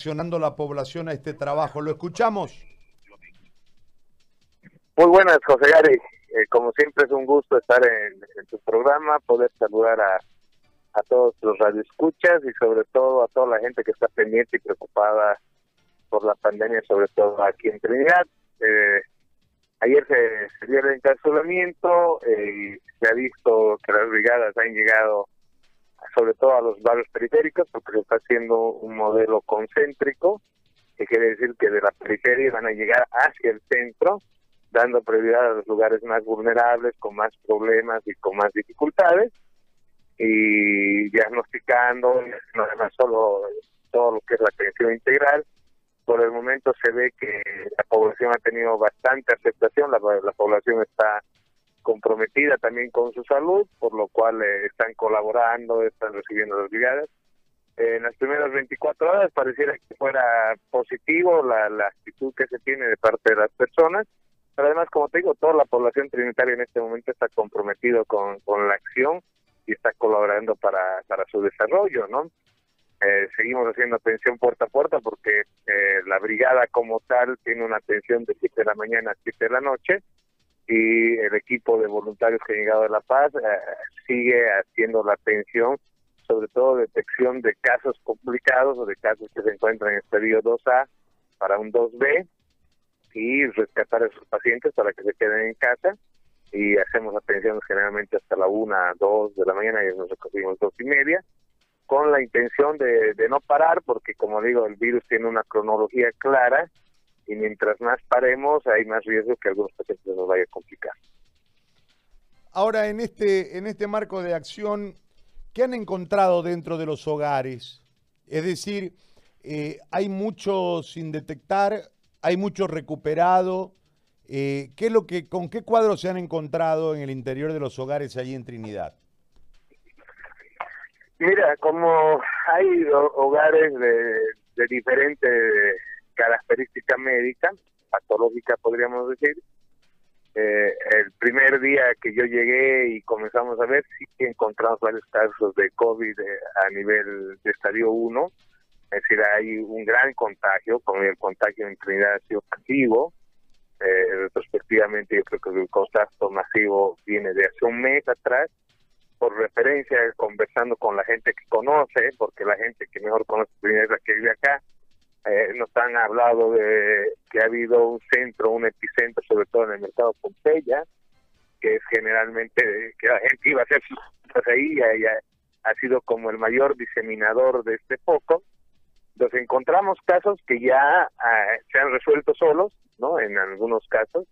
reaccionando la población a este trabajo. ¿Lo escuchamos? Muy buenas, José Gary. Eh, como siempre es un gusto estar en, tu programa, poder saludar a, a todos los radioescuchas y sobre todo a toda la gente que está pendiente y preocupada por la pandemia, sobre todo aquí en Trinidad. Eh, ayer se, dio el encarcelamiento eh, y se ha visto que las brigadas han llegado sobre todo a los barrios periféricos, porque se está haciendo un modelo concéntrico, que quiere decir que de la periferia van a llegar hacia el centro, dando prioridad a los lugares más vulnerables, con más problemas y con más dificultades, y diagnosticando, no además solo todo lo que es la atención integral. Por el momento se ve que la población ha tenido bastante aceptación, la, la población está comprometida también con su salud, por lo cual eh, están colaborando, están recibiendo las brigadas. en las primeras 24 horas pareciera que fuera positivo la, la actitud que se tiene de parte de las personas, pero además, como te digo, toda la población trinitaria en este momento está comprometido con, con la acción y está colaborando para, para su desarrollo, ¿no? Eh, seguimos haciendo atención puerta a puerta porque eh, la brigada como tal tiene una atención de 7 de la mañana a 7 de la noche y el equipo de voluntarios que ha llegado de La Paz eh, sigue haciendo la atención, sobre todo detección de casos complicados o de casos que se encuentran en estadio 2A para un 2B y rescatar a esos pacientes para que se queden en casa. Y hacemos atención generalmente hasta la 1, 2 de la mañana y nos recogimos dos y media con la intención de, de no parar porque como digo el virus tiene una cronología clara y mientras más paremos hay más riesgo que algunos pacientes nos vaya a complicar. Ahora, en este, en este marco de acción, ¿qué han encontrado dentro de los hogares? Es decir, eh, hay mucho sin detectar, hay mucho recuperado. Eh, ¿qué es lo que, ¿Con qué cuadros se han encontrado en el interior de los hogares allí en Trinidad? Mira, como hay hogares de, de diferentes característica médica, patológica podríamos decir. Eh, el primer día que yo llegué y comenzamos a ver, sí que encontramos varios casos de COVID eh, a nivel de estadio 1, es decir, hay un gran contagio, como el contagio en Trinidad ha sido masivo. Eh, retrospectivamente, yo creo que el contacto masivo viene de hace un mes atrás, por referencia, conversando con la gente que conoce, porque la gente que mejor conoce Trinidad es la que vive acá, eh, nos han hablado de que ha habido un centro, un epicentro, sobre todo en el mercado Pompeya, que es generalmente que la gente iba a hacer sus cosas ahí y ha, ha sido como el mayor diseminador de este foco. Nos encontramos casos que ya ah, se han resuelto solos, ¿no? En algunos casos,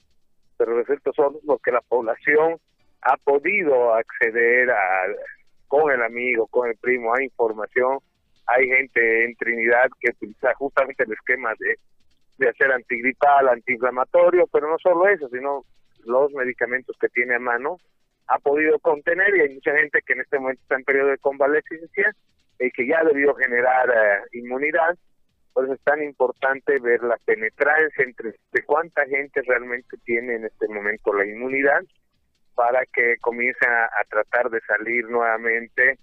pero resuelto solos porque la población ha podido acceder a, con el amigo, con el primo, a información hay gente en Trinidad que utiliza justamente el esquema de, de hacer antigripal, antiinflamatorio, pero no solo eso, sino los medicamentos que tiene a mano, ha podido contener y hay mucha gente que en este momento está en periodo de convalescencia y que ya ha debido generar eh, inmunidad. Por eso es tan importante ver la penetrancia entre de cuánta gente realmente tiene en este momento la inmunidad para que comience a tratar de salir nuevamente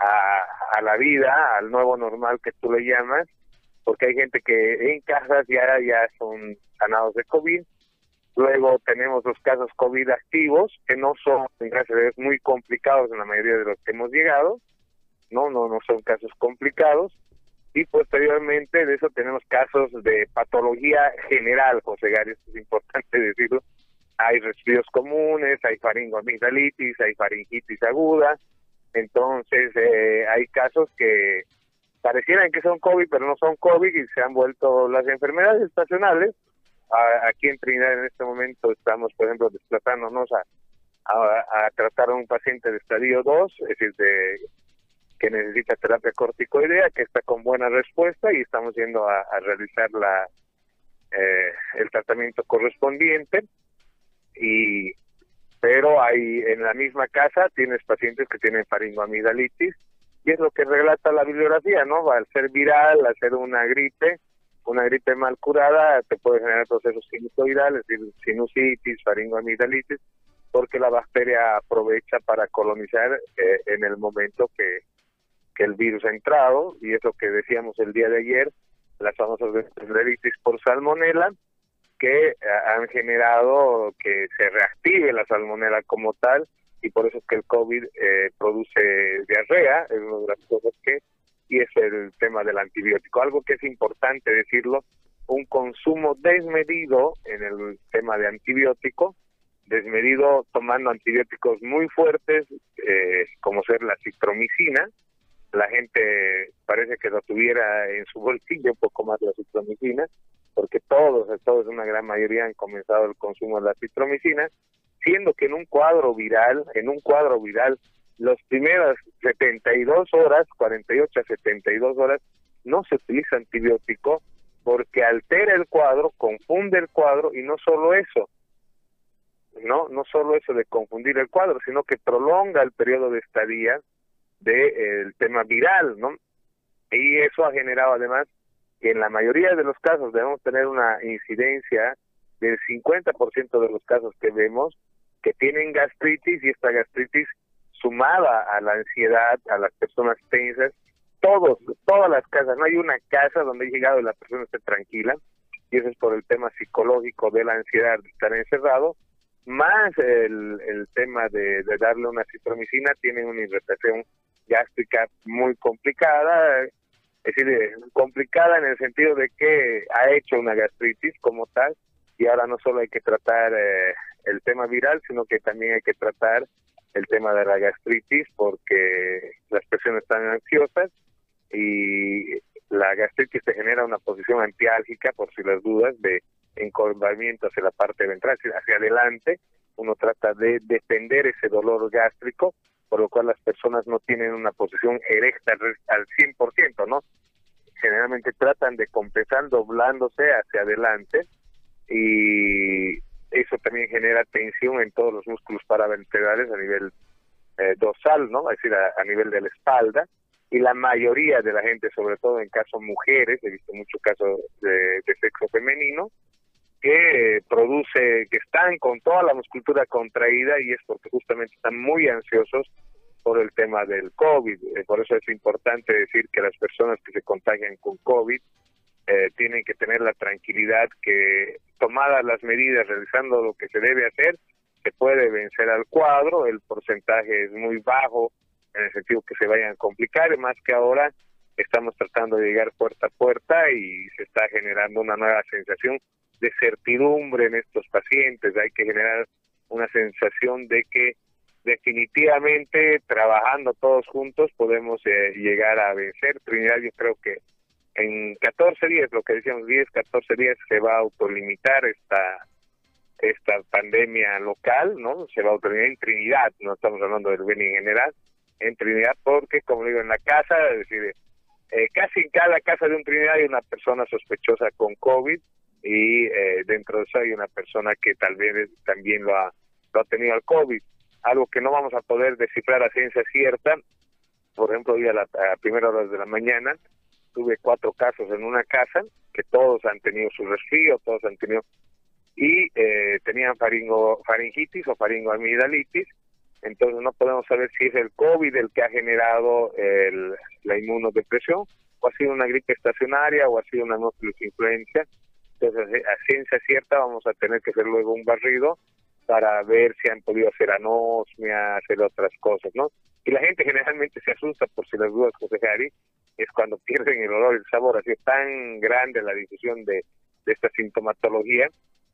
a, la vida, al nuevo normal que tú le llamas, porque hay gente que en casas ya, ya son sanados de COVID. Luego tenemos los casos COVID activos, que no son, gracias a Dios, muy complicados en la mayoría de los que hemos llegado. No, no, no son casos complicados. Y posteriormente de eso tenemos casos de patología general, José Gary, es importante decirlo. Hay resfríos comunes, hay faringoamigdalitis, hay faringitis aguda, entonces, eh, hay casos que parecieran que son COVID, pero no son COVID y se han vuelto las enfermedades estacionales. aquí en Trinidad en este momento estamos, por ejemplo, desplazándonos a, a, tratar a un paciente de estadio 2, es decir, de, que necesita terapia corticoidea, que está con buena respuesta y estamos yendo a, realizar la eh, el tratamiento correspondiente. Y pero hay en la misma casa tienes pacientes que tienen faringoamidalitis y es lo que relata la bibliografía, ¿no? Al ser viral, al ser una gripe, una gripe mal curada, te puede generar procesos sinusoidales, sinusitis, faringoamidalitis, porque la bacteria aprovecha para colonizar eh, en el momento que, que el virus ha entrado, y es lo que decíamos el día de ayer, las famosas por salmonela, que eh, han generado que se reactive la salmonela como tal y por eso es que el COVID eh, produce diarrea, es una de las cosas que, y es el tema del antibiótico. Algo que es importante decirlo, un consumo desmedido en el tema de antibiótico, desmedido tomando antibióticos muy fuertes, eh, como ser la citromicina, la gente parece que lo tuviera en su bolsillo un poco más la citromicina, porque todos, todos, una gran mayoría han comenzado el consumo de la citromicina, siendo que en un cuadro viral, en un cuadro viral, las primeras 72 horas, 48 a 72 horas, no se utiliza antibiótico porque altera el cuadro, confunde el cuadro y no solo eso, no no solo eso de confundir el cuadro, sino que prolonga el periodo de estadía del de, tema viral, ¿no? Y eso ha generado además que en la mayoría de los casos debemos tener una incidencia del 50% de los casos que vemos que tienen gastritis y esta gastritis sumada a la ansiedad, a las personas tensas, todos, todas las casas, no hay una casa donde he llegado y la persona esté tranquila, y eso es por el tema psicológico de la ansiedad de estar encerrado, más el, el tema de, de darle una citromicina, tiene una irritación gástrica muy complicada, es decir, complicada en el sentido de que ha hecho una gastritis como tal y ahora no solo hay que tratar eh, el tema viral, sino que también hay que tratar el tema de la gastritis porque las personas están ansiosas y la gastritis te genera una posición antiálgica, por si las dudas, de encorvamiento hacia la parte ventral, hacia adelante. Uno trata de defender ese dolor gástrico por lo cual las personas no tienen una posición erecta al 100%, ¿no? Generalmente tratan de compensar doblándose hacia adelante y eso también genera tensión en todos los músculos paravertebrales a nivel eh, dorsal, ¿no? Es decir, a, nivel de la espalda. Y la mayoría de la gente, sobre todo en casos mujeres, he visto muchos casos de sexo femenino, que produce, que están con toda la musculatura contraída y es porque justamente están muy ansiosos por el tema del COVID. Eh, por eso es importante decir que las personas que se contagian con COVID eh, tienen que tener la tranquilidad que tomadas las medidas, realizando lo que se debe hacer, se puede vencer al cuadro, el porcentaje es muy bajo en el sentido que se vayan a complicar, más que ahora estamos tratando de llegar puerta a puerta y se está generando una nueva sensación de certidumbre en estos pacientes, hay que generar una sensación de que definitivamente trabajando todos juntos podemos eh, llegar a vencer. Trinidad yo creo que en 14 días, lo que decíamos 10, 14 días se va a autolimitar esta esta pandemia local, ¿no? Se va a autolimitar en Trinidad, no estamos hablando del bien en general, en Trinidad porque, como digo, en la casa, es decir, eh, casi en cada casa de un Trinidad hay una persona sospechosa con COVID y eh, dentro de eso hay una persona que tal vez también lo ha, lo ha tenido al COVID, algo que no vamos a poder descifrar a ciencia cierta. Por ejemplo, hoy a la primera hora de la mañana tuve cuatro casos en una casa que todos han tenido su resfrío, todos han tenido y eh, tenían faringo, faringitis o faringoamigdalitis, entonces no podemos saber si es el COVID el que ha generado el, la inmunodepresión o ha sido una gripe estacionaria o ha sido una influencia entonces, a ciencia cierta vamos a tener que hacer luego un barrido para ver si han podido hacer anosmia, hacer otras cosas, ¿no? Y la gente generalmente se asusta por si las dudas, José Jari, es cuando pierden el olor y el sabor. Así es tan grande la difusión de, esta sintomatología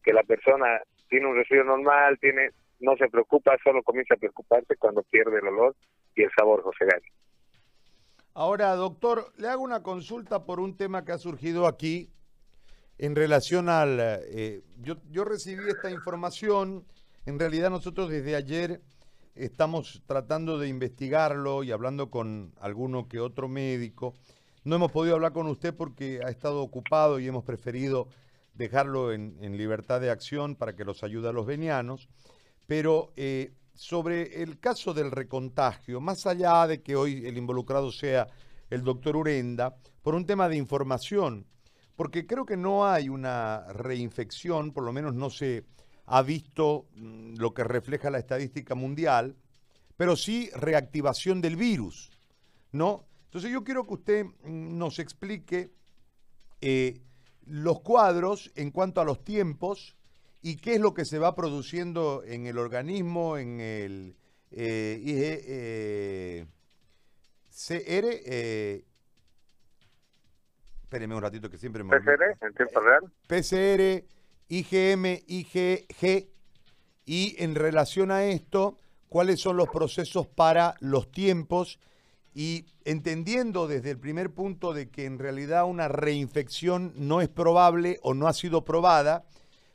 que la persona tiene un resfrío normal, tiene no se preocupa, solo comienza a preocuparse cuando pierde el olor y el sabor, José Gari. Ahora, doctor, le hago una consulta por un tema que ha surgido aquí en relación al... Eh, yo recibí esta información, en realidad nosotros desde ayer estamos tratando de investigarlo y hablando con alguno que otro médico. No hemos podido hablar con usted porque ha estado ocupado y hemos preferido dejarlo en, libertad de acción para que los ayude a los venianos. Pero eh, sobre el caso del recontagio, más allá de que hoy el involucrado sea el doctor Urenda, por un tema de información, porque creo que no hay una reinfección, por lo menos no se ha visto mm, lo que refleja la estadística mundial, pero sí reactivación del virus, ¿no? Entonces yo quiero que usted mm, nos explique eh, los cuadros en cuanto a los tiempos y qué es lo que se va produciendo en el organismo, en el eh, eh CR. Eh, espérenme un ratito que siempre me... PCR, en tiempo real. PCR, IgM, IgG. Y en relación a esto, ¿cuáles son los procesos para los tiempos? Y entendiendo desde el primer punto de que en realidad una reinfección no es probable o no ha sido probada,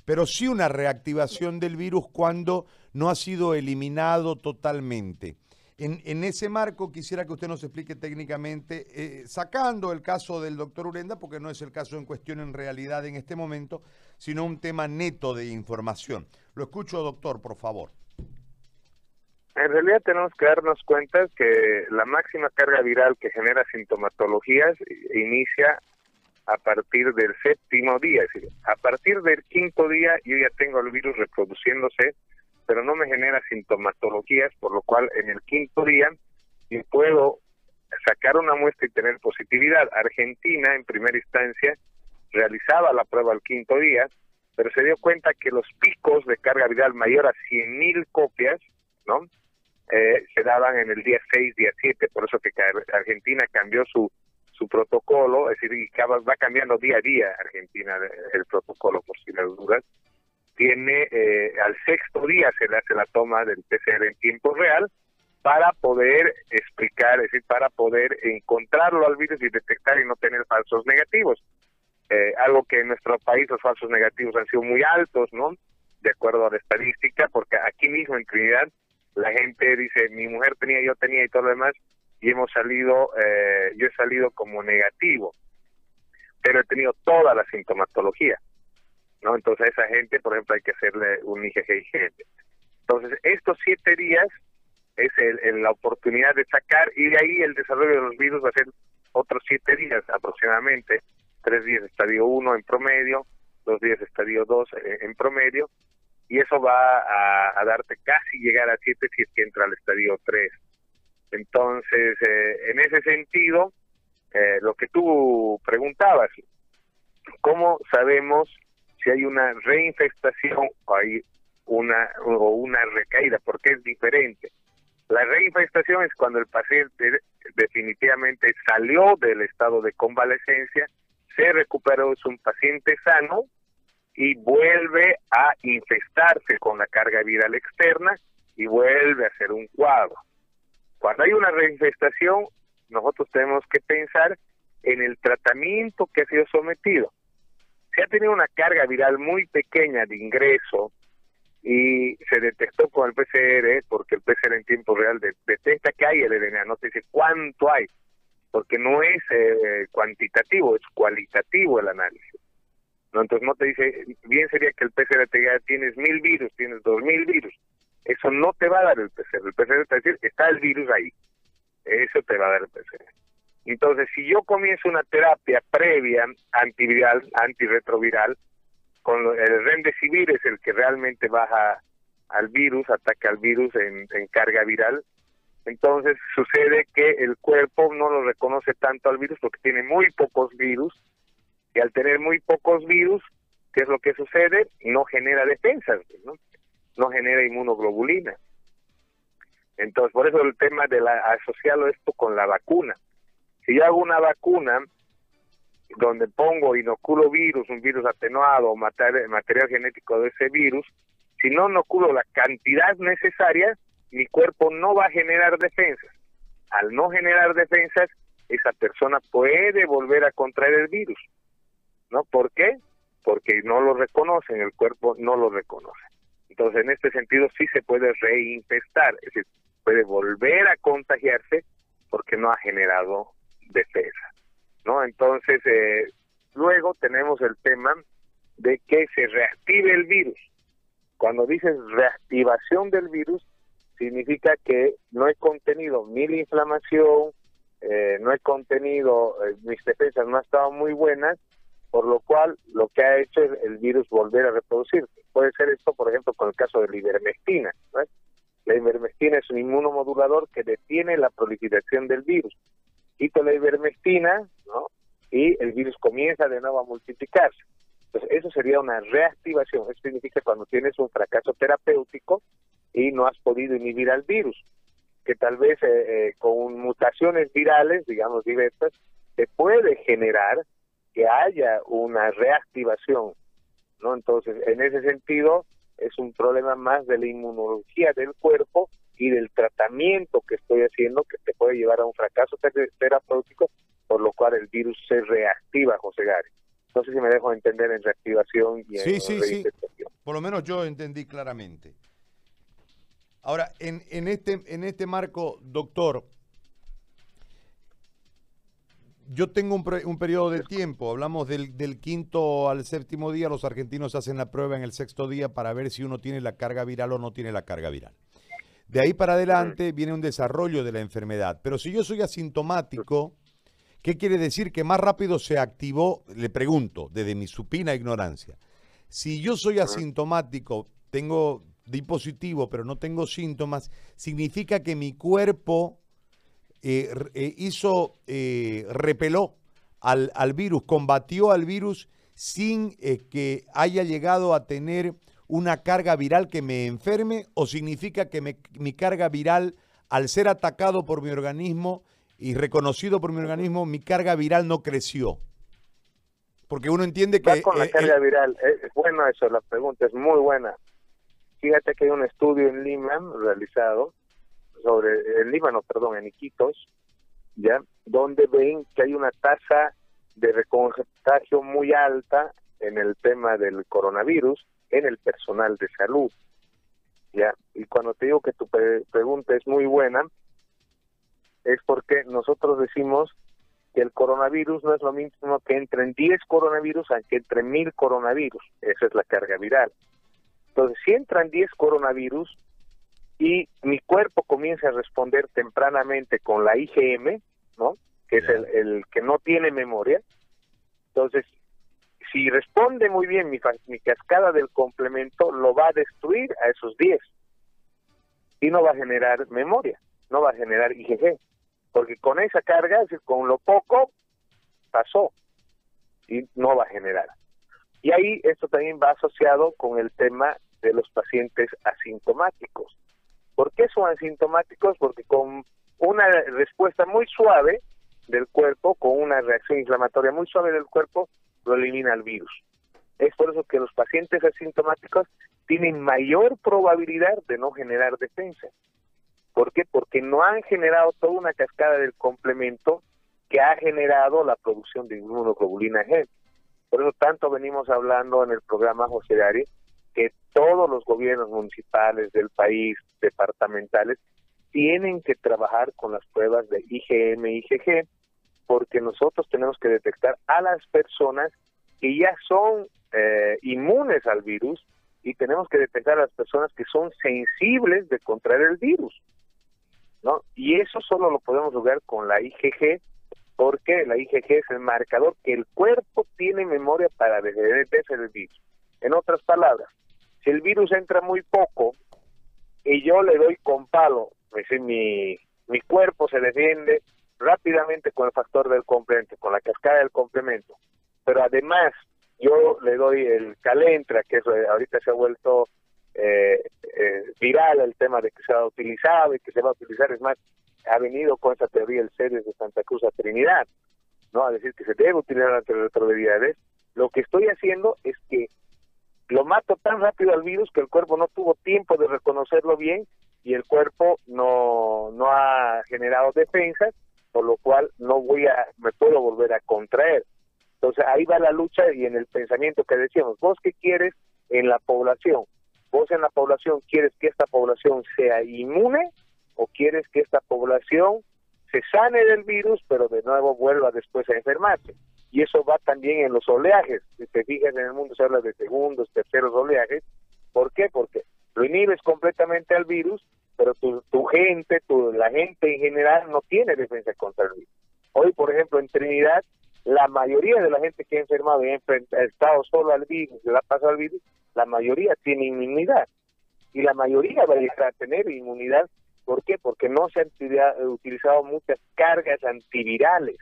pero sí una reactivación del virus cuando no ha sido eliminado totalmente. En, ese marco quisiera que usted nos explique técnicamente, eh, sacando el caso del doctor Urenda, porque no es el caso en cuestión en realidad en este momento, sino un tema neto de información. Lo escucho, doctor, por favor. En realidad tenemos que darnos cuenta que la máxima carga viral que genera sintomatologías inicia a partir del séptimo día, es decir, a partir del quinto día yo ya tengo el virus reproduciéndose, pero no me genera sintomatologías, por lo cual en el quinto día yo puedo sacar una muestra y tener positividad. Argentina, en primera instancia, realizaba la prueba al quinto día, pero se dio cuenta que los picos de carga viral mayor a 100.000 copias, ¿no? Eh, se daban en el día 6, día 7, por eso que Argentina cambió su su protocolo, es decir, va cambiando día a día Argentina el protocolo, por si las dudas. Tiene, eh, al sexto día se le hace la toma del PCR en tiempo real para poder explicar, es decir, para poder encontrarlo al virus y detectar y no tener falsos negativos. Eh, algo que en nuestro país los falsos negativos han sido muy altos, ¿no? De acuerdo a la estadística, porque aquí mismo en Trinidad la gente dice, mi mujer tenía, yo tenía y todo lo demás, y hemos salido, eh, yo he salido como negativo, pero he tenido toda la sintomatología, ¿no? Entonces a esa gente, por ejemplo, hay que hacerle un IgG Entonces estos siete días es el, la oportunidad de sacar y de ahí el desarrollo de los virus va a ser otros siete días aproximadamente, tres días estadio uno en promedio, dos días estadio dos eh, en promedio, y eso va a, a, darte casi llegar a siete si es que entra al estadio tres. Entonces, eh, en ese sentido, eh, lo que tú preguntabas, ¿cómo sabemos si hay una reinfestación o hay una o una recaída? Porque es diferente. La reinfestación es cuando el paciente definitivamente salió del estado de convalecencia, se recuperó, es un paciente sano y vuelve a infestarse con la carga viral externa y vuelve a hacer un cuadro. Cuando hay una reinfestación, nosotros tenemos que pensar en el tratamiento que ha sido sometido. Si ha tenido una carga viral muy pequeña de ingreso y se detectó con el PCR, porque el PCR en tiempo real detecta que hay el RNA, no te dice cuánto hay, porque no es eh, cuantitativo, es cualitativo el análisis. Entonces no te dice, bien sería que el PCR te diga, tienes mil virus, tienes dos mil virus, eso no te va a dar el PCR. El PCR te va a decir, está el virus ahí. Eso te va a dar el PCR. Entonces, si yo comienzo una terapia previa antiviral, antirretroviral, con el remdesivir es el que realmente baja al virus, ataca al virus en, en carga viral, entonces sucede que el cuerpo no lo reconoce tanto al virus porque tiene muy pocos virus y al tener muy pocos virus, ¿qué es lo que sucede? No genera defensas, ¿no? No genera inmunoglobulina. Entonces, por eso el tema de la, asociarlo esto con la vacuna. Si yo hago una vacuna donde pongo inoculo virus, un virus atenuado o material, material genético de ese virus, si no inoculo la cantidad necesaria, mi cuerpo no va a generar defensas. Al no generar defensas, esa persona puede volver a contraer el virus. ¿No? ¿Por qué? Porque no lo reconocen, el cuerpo no lo reconoce. Entonces, en este sentido, sí se puede reinfestar, es decir, puede volver a contagiarse porque no ha generado defensa, ¿no? Entonces, eh, luego tenemos el tema de que se reactive el virus. Cuando dices reactivación del virus, significa que no he contenido mi inflamación, eh, no he contenido, eh, mis defensas no han estado muy buenas, por lo cual lo que ha hecho es el virus volver a reproducirse. Puede ser esto, por ejemplo, con el caso de la ivermectina. La ivermectina es un inmunomodulador que detiene la proliferación del virus. Quito la ivermectina, ¿no? y el virus comienza de nuevo a multiplicarse. Entonces, eso sería una reactivación. Eso significa cuando tienes un fracaso terapéutico y no has podido inhibir al virus, que tal vez eh, eh, con mutaciones virales, digamos diversas, se puede generar que haya una reactivación, ¿no? Entonces, en ese sentido, es un problema más de la inmunología del cuerpo y del tratamiento que estoy haciendo que te puede llevar a un fracaso terapéutico, por lo cual el virus se reactiva, José Gary. No sé si me dejo entender en reactivación y sí, en sí, sí. Por lo menos yo entendí claramente. Ahora, en, en, este, en este marco, doctor, yo tengo un, un, periodo de tiempo, hablamos del, del, quinto al séptimo día, los argentinos hacen la prueba en el sexto día para ver si uno tiene la carga viral o no tiene la carga viral. De ahí para adelante viene un desarrollo de la enfermedad. Pero si yo soy asintomático, ¿qué quiere decir? Que más rápido se activó, le pregunto, desde mi supina ignorancia. Si yo soy asintomático, tengo di positivo, pero no tengo síntomas, significa que mi cuerpo eh, eh, hizo, eh, repeló al, al, virus, combatió al virus sin que haya llegado a tener una carga viral que me enferme o significa que mi carga viral, al ser atacado por mi organismo y reconocido por mi organismo, mi carga viral no creció? Porque uno entiende que... con la carga viral, es buena eso, la pregunta es muy buena. Fíjate que hay un estudio en Lima realizado sobre el Líbano, perdón, en Iquitos, ya, donde ven que hay una tasa de recontagio muy alta en el tema del coronavirus en el personal de salud. Ya, y cuando te digo que tu pregunta es muy buena, es porque nosotros decimos que el coronavirus no es lo mismo que entren 10 coronavirus a que entre mil coronavirus. Esa es la carga viral. Entonces, si entran 10 coronavirus, y mi cuerpo comienza a responder tempranamente con la IgM, ¿no? Que es el, que no tiene memoria. Entonces, si responde muy bien mi, mi cascada del complemento, lo va a destruir a esos 10 y no va a generar memoria, no va a generar IgG, porque con esa carga, con lo poco, pasó y no va a generar. Y ahí esto también va asociado con el tema de los pacientes asintomáticos. ¿Por qué son asintomáticos? Porque con una respuesta muy suave del cuerpo, con una reacción inflamatoria muy suave del cuerpo, lo elimina el virus. Es por eso que los pacientes asintomáticos tienen mayor probabilidad de no generar defensa. ¿Por qué? Porque no han generado toda una cascada del complemento que ha generado la producción de inmunoglobulina G. Por eso tanto venimos hablando en el programa José Dari que todos los gobiernos municipales del país, departamentales, tienen que trabajar con las pruebas de IgM y IgG, porque nosotros tenemos que detectar a las personas que ya son eh, inmunes al virus y tenemos que detectar a las personas que son sensibles de contraer el virus. ¿no? Y eso solo lo podemos lograr con la IgG, porque la IgG es el marcador que el cuerpo tiene memoria para detectar el virus. En otras palabras, si el virus entra muy poco y yo le doy con palo, es decir, mi, mi cuerpo se defiende rápidamente con el factor del complemento, con la cascada del complemento, pero además yo le doy el calentra, que eso ahorita se ha vuelto eh, eh, viral el tema de que se ha utilizado y que se va a utilizar, es más, ha venido con esa teoría el series de Santa Cruz a Trinidad, ¿no? A decir que se debe utilizar las retrovirales. Lo que estoy haciendo es que lo mato tan rápido al virus que el cuerpo no tuvo tiempo de reconocerlo bien y el cuerpo no, no ha generado defensas, por lo cual no voy a, me puedo volver a contraer. Entonces ahí va la lucha y en el pensamiento que decíamos, vos qué quieres en la población, vos en la población quieres que esta población sea inmune o quieres que esta población se sane del virus, pero de nuevo vuelva después a enfermarse y eso va también en los oleajes. Si te fijas en el mundo se habla de segundos, terceros oleajes. ¿Por qué? Porque lo inhibes completamente al virus, pero tu, tu gente, tu, la gente en general no tiene defensa contra el virus. Hoy, por ejemplo, en Trinidad, la mayoría de la gente que ha enfermado y ha estado solo al virus, le ha pasado al virus, la mayoría tiene inmunidad. Y la mayoría va a llegar a tener inmunidad. ¿Por qué? Porque no se han utilizado muchas cargas antivirales.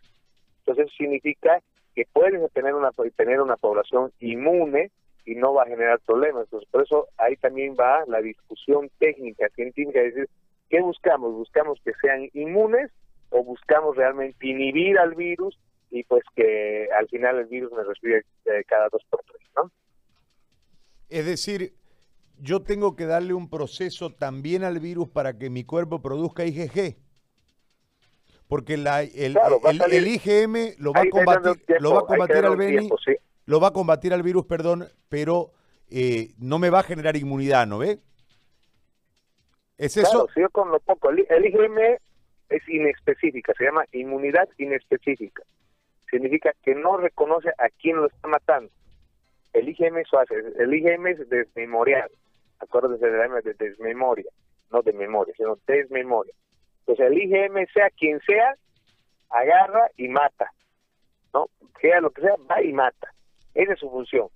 Entonces significa que puedes tener una, tener una población inmune y no va a generar problemas. Entonces, por eso ahí también va la discusión técnica, científica, es decir, ¿qué buscamos? ¿Buscamos que sean inmunes o buscamos realmente inhibir al virus y pues que al final el virus me respire eh, cada dos por tres, ¿no? Es decir, yo tengo que darle un proceso también al virus para que mi cuerpo produzca IgG. Porque la, el, el, IgM lo va a combatir, lo va a combatir al Beni, lo va a combatir al virus, perdón, pero eh, no me va a generar inmunidad, ¿no ve? ¿Es eso? yo con lo poco. El, IgM es inespecífica, se llama inmunidad inespecífica. Significa que no reconoce a quién lo está matando. El IgM eso hace. El IgM es desmemorial. Acuérdense de de desmemoria, no de memoria, sino desmemoria. Entonces el IgM, sea quien sea, agarra y mata, ¿no? Sea lo que sea, va y mata. Esa es su función.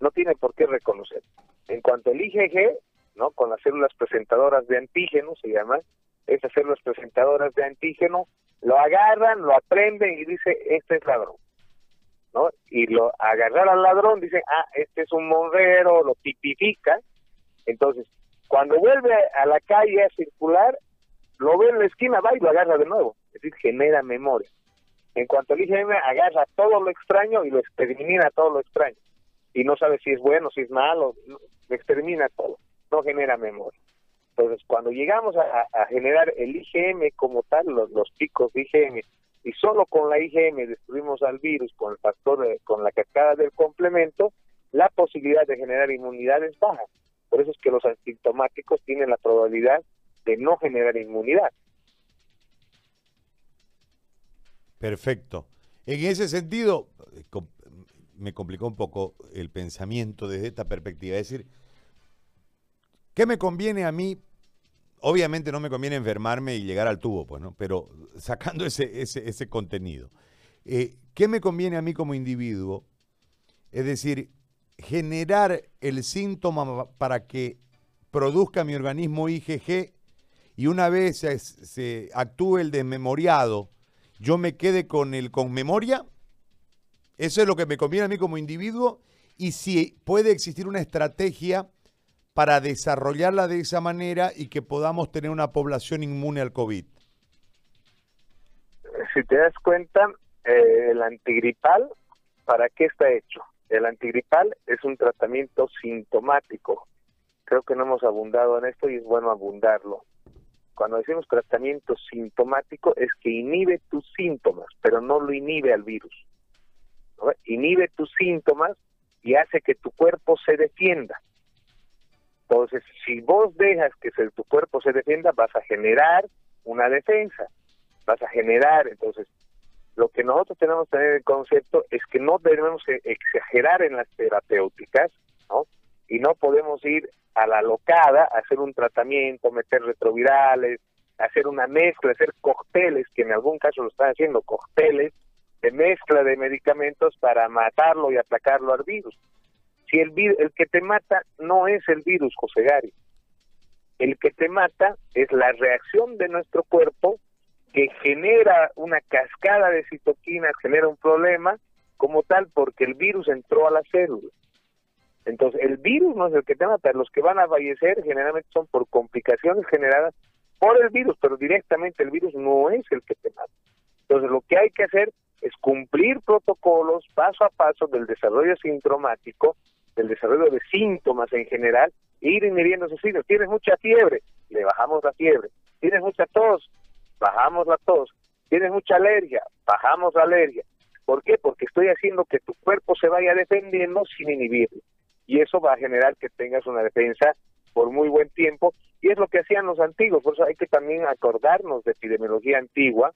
No tiene por qué reconocer. En cuanto al IgG, ¿no? Con las células presentadoras de antígeno, se llama, esas células presentadoras de antígeno, lo agarran, lo aprenden y dice, este es ladrón. ¿no? Y lo agarrar al ladrón, dice, ah, este es un monrero, lo tipifica. Entonces, cuando vuelve a la calle a circular, lo ve en la esquina, va y lo agarra de nuevo. Es decir, genera memoria. En cuanto el IgM agarra todo lo extraño y lo extermina todo lo extraño. Y no sabe si es bueno, si es malo, lo extermina todo. No genera memoria. Entonces, cuando llegamos a, generar el IgM como tal, los, los, picos de IgM, y solo con la IgM destruimos al virus con el factor, con la cascada del complemento, la posibilidad de generar inmunidad es baja. Por eso es que los asintomáticos tienen la probabilidad de no generar inmunidad. Perfecto. En ese sentido, me complicó un poco el pensamiento desde esta perspectiva. Es decir, ¿qué me conviene a mí? Obviamente no me conviene enfermarme y llegar al tubo, pues, ¿no? Pero sacando ese, ese, ese contenido. Eh, ¿Qué me conviene a mí como individuo? Es decir, generar el síntoma para que produzca mi organismo IgG y una vez se, actúe el desmemoriado, yo me quede con el con memoria. Eso es lo que me conviene a mí como individuo y si puede existir una estrategia para desarrollarla de esa manera y que podamos tener una población inmune al COVID. Si te das cuenta, eh, el antigripal, ¿para qué está hecho? El antigripal es un tratamiento sintomático. Creo que no hemos abundado en esto y es bueno abundarlo. Cuando decimos tratamiento sintomático es que inhibe tus síntomas, pero no lo inhibe al virus. Inhibe tus síntomas y hace que tu cuerpo se defienda. Entonces, si vos dejas que tu cuerpo se defienda, vas a generar una defensa, vas a generar, entonces, lo que nosotros tenemos que tener en concepto es que no debemos exagerar en las terapéuticas, ¿no? Y no podemos ir a la locada, hacer un tratamiento, meter retrovirales, hacer una mezcla, hacer cócteles, que en algún caso lo están haciendo, cócteles de mezcla de medicamentos para matarlo y atacarlo al virus. Si el, el que te mata no es el virus, José Gary, el que te mata es la reacción de nuestro cuerpo que genera una cascada de citoquinas, genera un problema como tal porque el virus entró a la célula. Entonces, el virus no es el que te mata, los que van a fallecer generalmente son por complicaciones generadas por el virus, pero directamente el virus no es el que te mata. Entonces, lo que hay que hacer es cumplir protocolos paso a paso del desarrollo sintomático, del desarrollo de síntomas en general, e ir inhibiendo esos signos. Tienes mucha fiebre, le bajamos la fiebre. Tienes mucha tos, bajamos la tos. Tienes mucha alergia, bajamos la alergia. ¿Por qué? Porque estoy haciendo que tu cuerpo se vaya defendiendo sin inhibirlo y eso va a generar que tengas una defensa por muy buen tiempo y es lo que hacían los antiguos, por eso hay que también acordarnos de epidemiología antigua,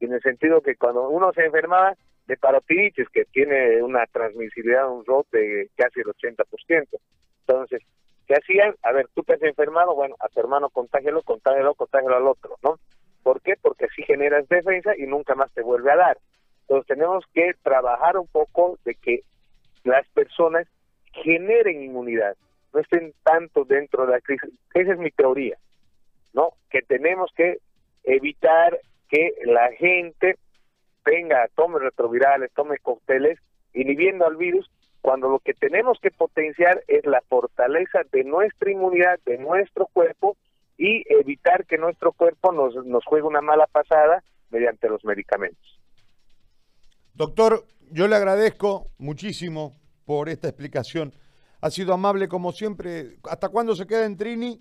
en el sentido que cuando uno se enfermaba de parotiditis, que tiene una transmisibilidad, un ROT de casi el 80%, entonces, ¿qué hacían? A ver, tú te has enfermado, bueno, a tu hermano contágelo, contágelo, contágelo al otro, ¿no? ¿Por qué? Porque así generas defensa y nunca más te vuelve a dar. Entonces tenemos que trabajar un poco de que las personas generen inmunidad, no estén tanto dentro de la crisis. Esa es mi teoría, ¿no? Que tenemos que evitar que la gente tenga, tome retrovirales, tome cócteles, inhibiendo al virus, cuando lo que tenemos que potenciar es la fortaleza de nuestra inmunidad, de nuestro cuerpo, y evitar que nuestro cuerpo nos, nos juegue una mala pasada mediante los medicamentos. Doctor, yo le agradezco muchísimo por esta explicación. Ha sido amable como siempre. ¿Hasta cuándo se queda en Trini?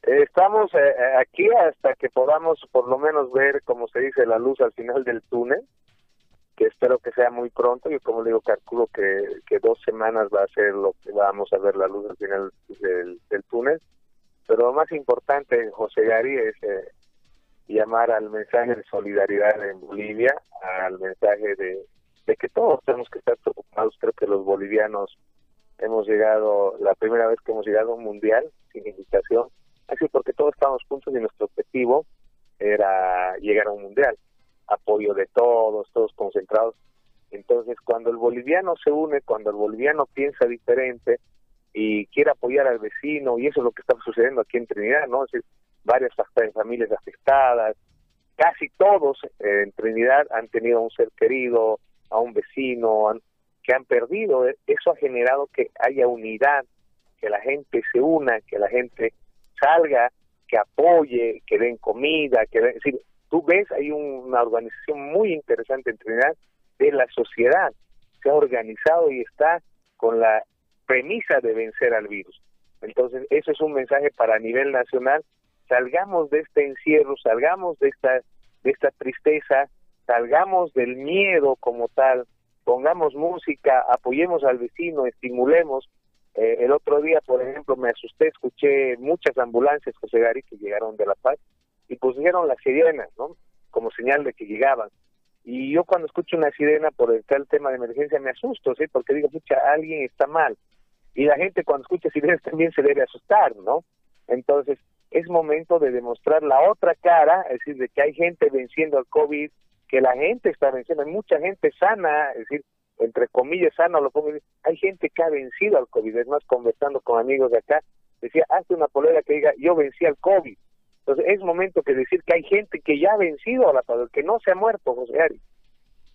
Estamos eh, eh, aquí hasta que podamos por lo menos ver, como se dice, la luz al final del túnel, que espero que sea muy pronto. Yo como digo, calculo que, que dos semanas va a ser lo que vamos a ver la luz al final del, túnel. Pero lo más importante, José Gary, es eh, llamar al mensaje de solidaridad en Bolivia, al mensaje de, de que todos tenemos que estar preocupados. Creo que los bolivianos hemos llegado, la primera vez que hemos llegado a un mundial sin invitación, así porque todos estábamos juntos y nuestro objetivo era llegar a un mundial, apoyo de todos, todos concentrados. Entonces, cuando el boliviano se une, cuando el boliviano piensa diferente y quiere apoyar al vecino, y eso es lo que está sucediendo aquí en Trinidad, ¿no? Es decir, varias familias afectadas, casi todos en Trinidad han tenido un ser querido, a un vecino, que han perdido. Eso ha generado que haya unidad, que la gente se una, que la gente salga, que apoye, que den comida, que den, decir, tú ves, hay una organización muy interesante en Trinidad de la sociedad, se ha organizado y está con la premisa de vencer al virus. Entonces, eso es un mensaje para nivel nacional, salgamos de este encierro, salgamos de esta de esta tristeza, salgamos del miedo como tal, pongamos música, apoyemos al vecino, estimulemos, eh, el otro día, por ejemplo, me asusté, escuché muchas ambulancias, José Gary, que llegaron de La Paz y pusieron las sirenas, ¿no? Como señal de que llegaban. Y yo cuando escucho una sirena por el tal tema de emergencia me asusto, ¿sí? Porque digo, pucha, alguien está mal. Y la gente cuando escucha sirenas también se debe asustar, ¿no? Entonces, es momento de demostrar la otra cara, es decir, de que hay gente venciendo al COVID, que la gente está venciendo, hay mucha gente sana, es decir, entre comillas, sano, lo pongo, hay gente que ha vencido al COVID, es más, conversando con amigos de acá, decía, hazte una polera que diga, yo vencí al COVID. Entonces, es momento que decir que hay gente que ya ha vencido a la salud, que no se ha muerto, José Ari,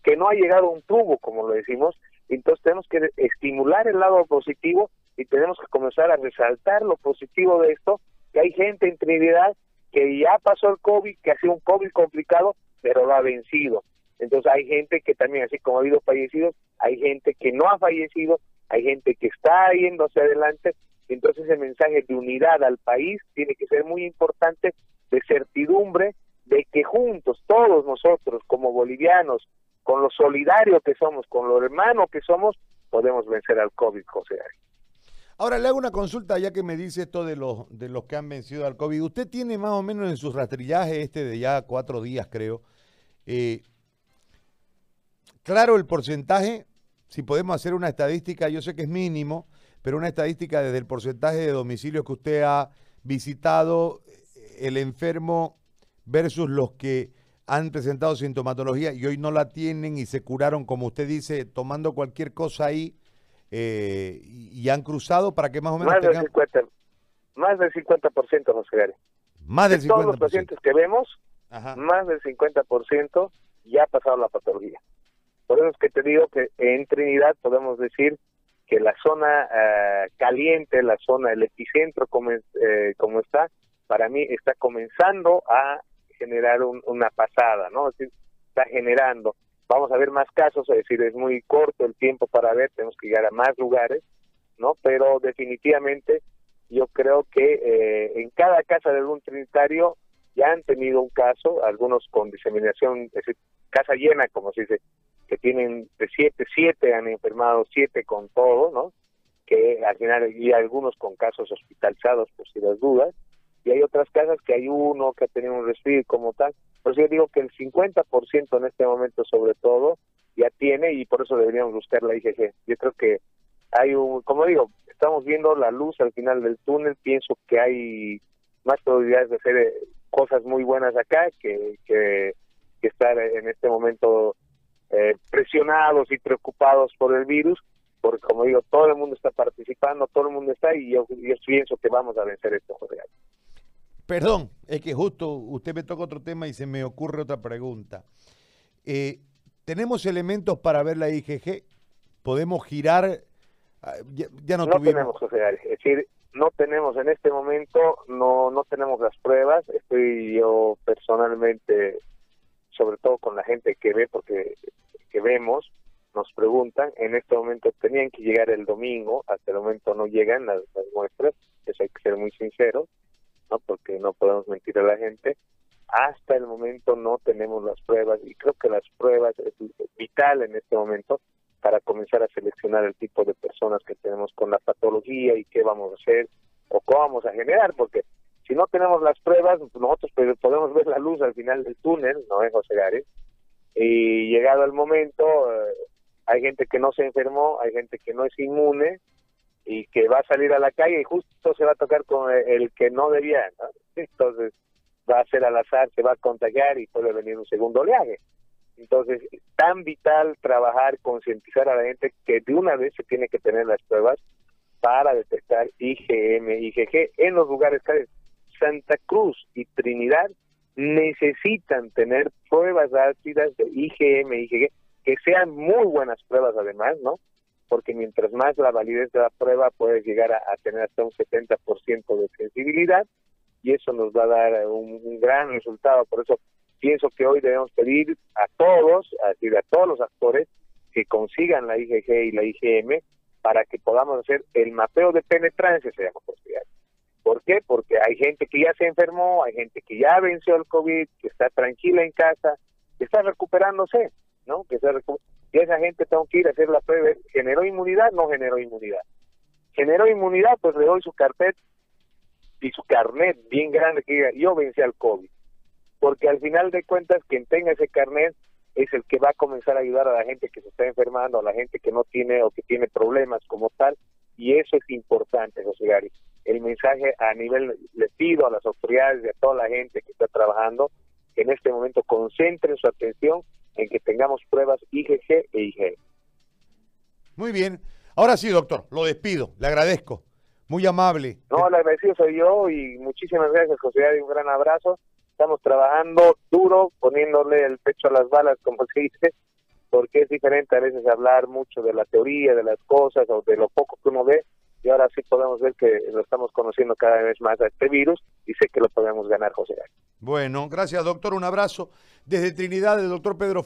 que no ha llegado a un tubo, como lo decimos, entonces tenemos que estimular el lado positivo y tenemos que comenzar a resaltar lo positivo de esto, que hay gente en Trinidad que ya pasó el COVID, que ha sido un COVID complicado, pero lo ha vencido. Entonces hay gente que también, así como ha habido fallecidos, hay gente que no ha fallecido, hay gente que está yendo hacia adelante. Entonces el mensaje de unidad al país tiene que ser muy importante, de certidumbre, de que juntos, todos nosotros como bolivianos, con lo solidario que somos, con lo hermano que somos, podemos vencer al COVID, José Ahora le hago una consulta ya que me dice esto de los, de los que han vencido al COVID. Usted tiene más o menos en sus rastrillajes este de ya cuatro días, creo, eh, claro el porcentaje, si podemos hacer una estadística, yo sé que es mínimo, pero una estadística desde el porcentaje de domicilios que usted ha visitado, el enfermo versus los que han presentado sintomatología y hoy no la tienen y se curaron, como usted dice, tomando cualquier cosa ahí eh, y han cruzado para que más o menos más del 50, más del 50%, José Más del 50%. todos los pacientes que vemos, más del 50% ya ha pasado la patología. Por eso es que te digo que en Trinidad podemos decir que la zona eh, caliente, la zona, el epicentro como, eh, como está, para mí está comenzando a generar una pasada, ¿no? Es decir, está generando. Vamos a ver más casos, es decir, es muy corto el tiempo para ver, tenemos que llegar a más lugares, ¿no? Pero definitivamente yo creo que eh, en cada casa de algún trinitario ya han tenido un caso, algunos con diseminación, es decir, casa llena, como se dice, que tienen de siete, siete han enfermado, siete con todo, ¿no? Que al final, y algunos con casos hospitalizados por si las dudas, y hay otras casas que hay uno que ha tenido un resfriado como tal. Eso yo digo que el 50% en este momento, sobre todo, ya tiene, y por eso deberíamos buscar la IgG. Yo creo que hay un, como digo, estamos viendo la luz al final del túnel, pienso que hay más probabilidades de hacer eh, cosas muy buenas acá que, que, estar en este momento eh, presionados y preocupados por el virus, porque como digo, todo el mundo está participando, todo el mundo está y yo, yo pienso que vamos a vencer esto, José Perdón, es que justo usted me toca otro tema y se me ocurre otra pregunta. Eh, ¿Tenemos elementos para ver la IgG? ¿Podemos girar? Ah, ya, no, no tenemos, José Es decir, no tenemos en este momento, no, no tenemos las pruebas. Estoy yo personalmente, sobre todo con la gente que ve, porque que vemos, nos preguntan, en este momento tenían que llegar el domingo, hasta el momento no llegan las, muestras, eso hay que ser muy sincero, ¿no? porque no podemos mentir a la gente. Hasta el momento no tenemos las pruebas y creo que las pruebas es vital en este momento para comenzar a seleccionar el tipo de personas que tenemos con la patología y qué vamos a hacer o cómo vamos a generar, porque si no tenemos las pruebas, nosotros podemos ver la luz al final del túnel, ¿no es, José Gárez? Y llegado el momento, eh, hay gente que no se enfermó, hay gente que no es inmune y que va a salir a la calle y justo se va a tocar con el que no debía, ¿no? Entonces va a ser al azar, se va a contagiar y puede venir un segundo oleaje. Entonces, es tan vital trabajar, concientizar a la gente que de una vez se tiene que tener las pruebas para detectar IgM, IgG en los lugares que Santa Cruz y Trinidad necesitan tener pruebas ácidas de IgM, IgG que sean muy buenas pruebas además, ¿no? Porque mientras más la validez de la prueba puedes llegar a, tener hasta un 70% de sensibilidad y eso nos va a dar un, gran resultado. Por eso pienso que hoy debemos pedir a todos, a decir a todos los actores que consigan la IgG y la IgM para que podamos hacer el mapeo de penetrancia, se llama ¿Por qué? Porque hay gente que ya se enfermó, hay gente que ya venció el COVID, que está tranquila en casa, que está recuperándose. ¿no? Que y esa gente tengo que ir a hacer la prueba, ¿generó inmunidad? No generó inmunidad. ¿Generó inmunidad? Pues le doy su carpet y su carnet bien grande que diga, yo vencí al COVID. Porque al final de cuentas, quien tenga ese carnet es el que va a comenzar a ayudar a la gente que se está enfermando, a la gente que no tiene o que tiene problemas como tal, y eso es importante, José Gary. El mensaje a nivel, le pido a las autoridades y a toda la gente que está trabajando, que en este momento concentren su atención en que tengamos pruebas IgG e IG. Muy bien. Ahora sí, doctor, lo despido. Le agradezco. Muy amable. No, el agradecido soy yo y muchísimas gracias, José. Un gran abrazo. Estamos trabajando duro, poniéndole el pecho a las balas, como se dice, porque es diferente a veces hablar mucho de la teoría, de las cosas o de lo poco que uno ve y ahora sí podemos ver que lo estamos conociendo cada vez más a este virus y sé que lo podemos ganar, José. Bueno, gracias doctor, un abrazo desde Trinidad, el doctor Pedro